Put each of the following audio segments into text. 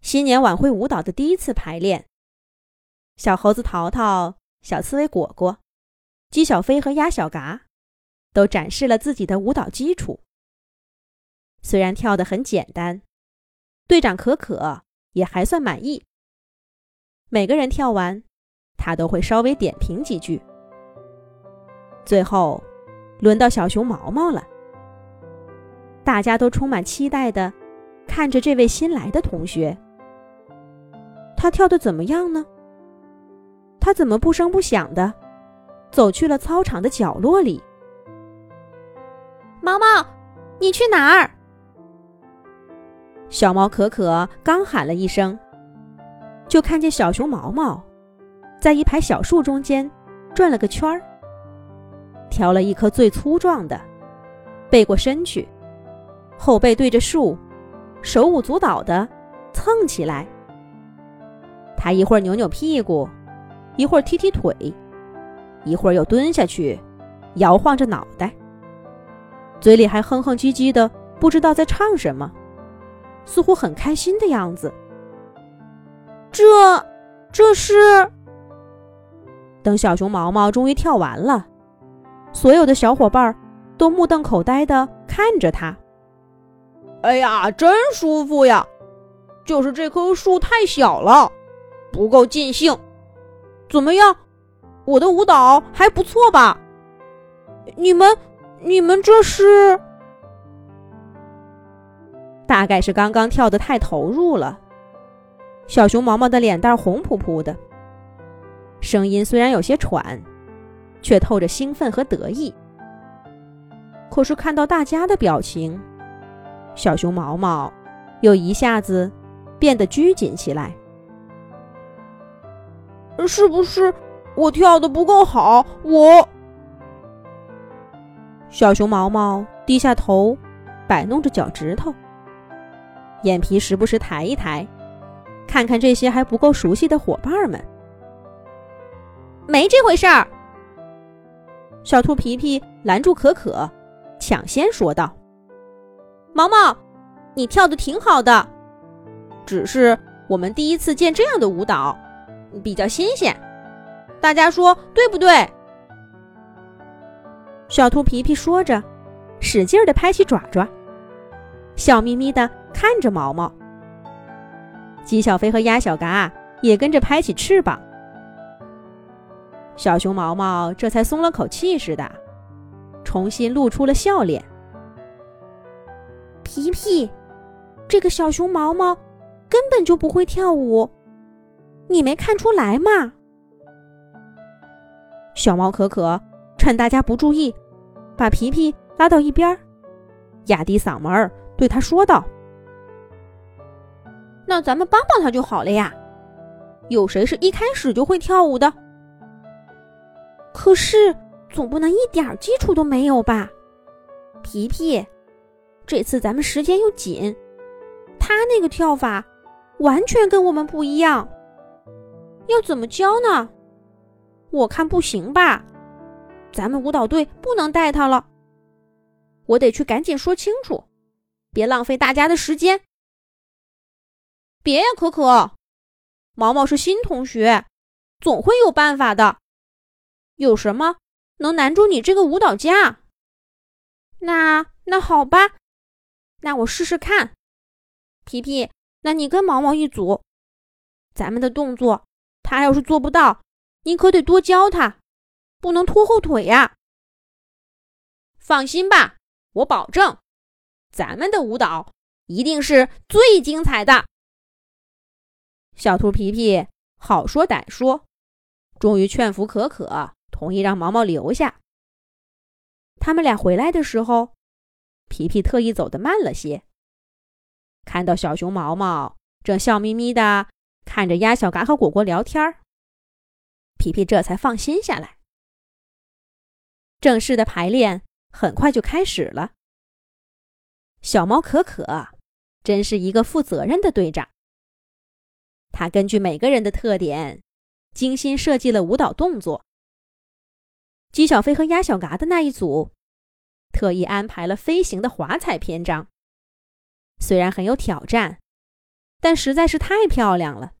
新年晚会舞蹈的第一次排练，小猴子淘淘、小刺猬果果、鸡小飞和鸭小嘎都展示了自己的舞蹈基础。虽然跳得很简单，队长可可也还算满意。每个人跳完，他都会稍微点评几句。最后，轮到小熊毛毛了，大家都充满期待的看着这位新来的同学。他跳的怎么样呢？他怎么不声不响的走去了操场的角落里？毛毛，你去哪儿？小猫可可刚喊了一声，就看见小熊毛毛在一排小树中间转了个圈儿，挑了一棵最粗壮的，背过身去，后背对着树，手舞足蹈的蹭起来。他一会儿扭扭屁股，一会儿踢踢腿，一会儿又蹲下去，摇晃着脑袋，嘴里还哼哼唧唧的，不知道在唱什么，似乎很开心的样子。这，这是……等小熊毛毛终于跳完了，所有的小伙伴都目瞪口呆的看着他。哎呀，真舒服呀！就是这棵树太小了。不够尽兴，怎么样？我的舞蹈还不错吧？你们，你们这是？大概是刚刚跳的太投入了。小熊毛毛的脸蛋红扑扑的，声音虽然有些喘，却透着兴奋和得意。可是看到大家的表情，小熊毛毛又一下子变得拘谨起来。是不是我跳的不够好？我小熊毛毛低下头，摆弄着脚趾头，眼皮时不时抬一抬，看看这些还不够熟悉的伙伴们。没这回事儿。小兔皮皮拦住可可，抢先说道：“毛毛，你跳的挺好的，只是我们第一次见这样的舞蹈。”比较新鲜，大家说对不对？小兔皮皮说着，使劲的拍起爪爪，笑眯眯的看着毛毛。鸡小飞和鸭小嘎也跟着拍起翅膀。小熊毛毛这才松了口气似的，重新露出了笑脸。皮皮，这个小熊毛毛根本就不会跳舞。你没看出来吗？小猫可可趁大家不注意，把皮皮拉到一边，压低嗓门对他说道：“那咱们帮帮他就好了呀。有谁是一开始就会跳舞的？可是总不能一点基础都没有吧？皮皮，这次咱们时间又紧，他那个跳法完全跟我们不一样。”要怎么教呢？我看不行吧，咱们舞蹈队不能带他了。我得去赶紧说清楚，别浪费大家的时间。别呀，可可，毛毛是新同学，总会有办法的。有什么能难住你这个舞蹈家？那那好吧，那我试试看。皮皮，那你跟毛毛一组，咱们的动作。他要是做不到，你可得多教他，不能拖后腿呀。放心吧，我保证，咱们的舞蹈一定是最精彩的。小兔皮皮好说歹说，终于劝服可可，同意让毛毛留下。他们俩回来的时候，皮皮特意走得慢了些，看到小熊毛毛正笑眯眯的。看着鸭小嘎和果果聊天儿，皮皮这才放心下来。正式的排练很快就开始了。小猫可可真是一个负责任的队长。他根据每个人的特点，精心设计了舞蹈动作。鸡小飞和鸭小嘎的那一组，特意安排了飞行的华彩篇章。虽然很有挑战，但实在是太漂亮了。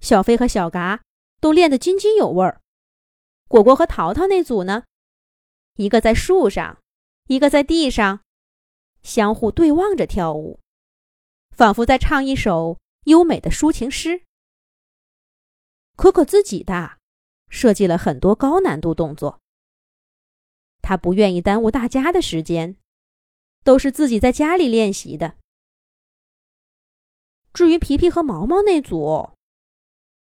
小飞和小嘎都练得津津有味儿。果果和淘淘那组呢，一个在树上，一个在地上，相互对望着跳舞，仿佛在唱一首。优美的抒情诗。可可自己的设计了很多高难度动作，他不愿意耽误大家的时间，都是自己在家里练习的。至于皮皮和毛毛那组，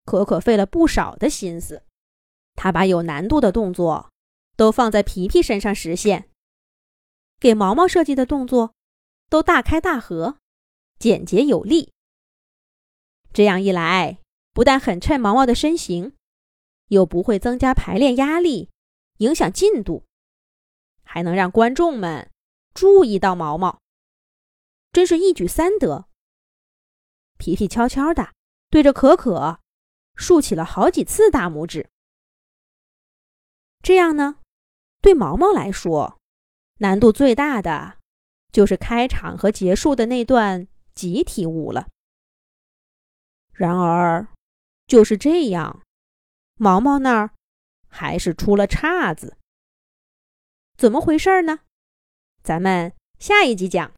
可可费了不少的心思，他把有难度的动作都放在皮皮身上实现，给毛毛设计的动作都大开大合，简洁有力。这样一来，不但很衬毛毛的身形，又不会增加排练压力，影响进度，还能让观众们注意到毛毛，真是一举三得。皮皮悄悄的对着可可竖起了好几次大拇指。这样呢，对毛毛来说，难度最大的就是开场和结束的那段集体舞了。然而，就是这样，毛毛那儿还是出了岔子。怎么回事呢？咱们下一集讲。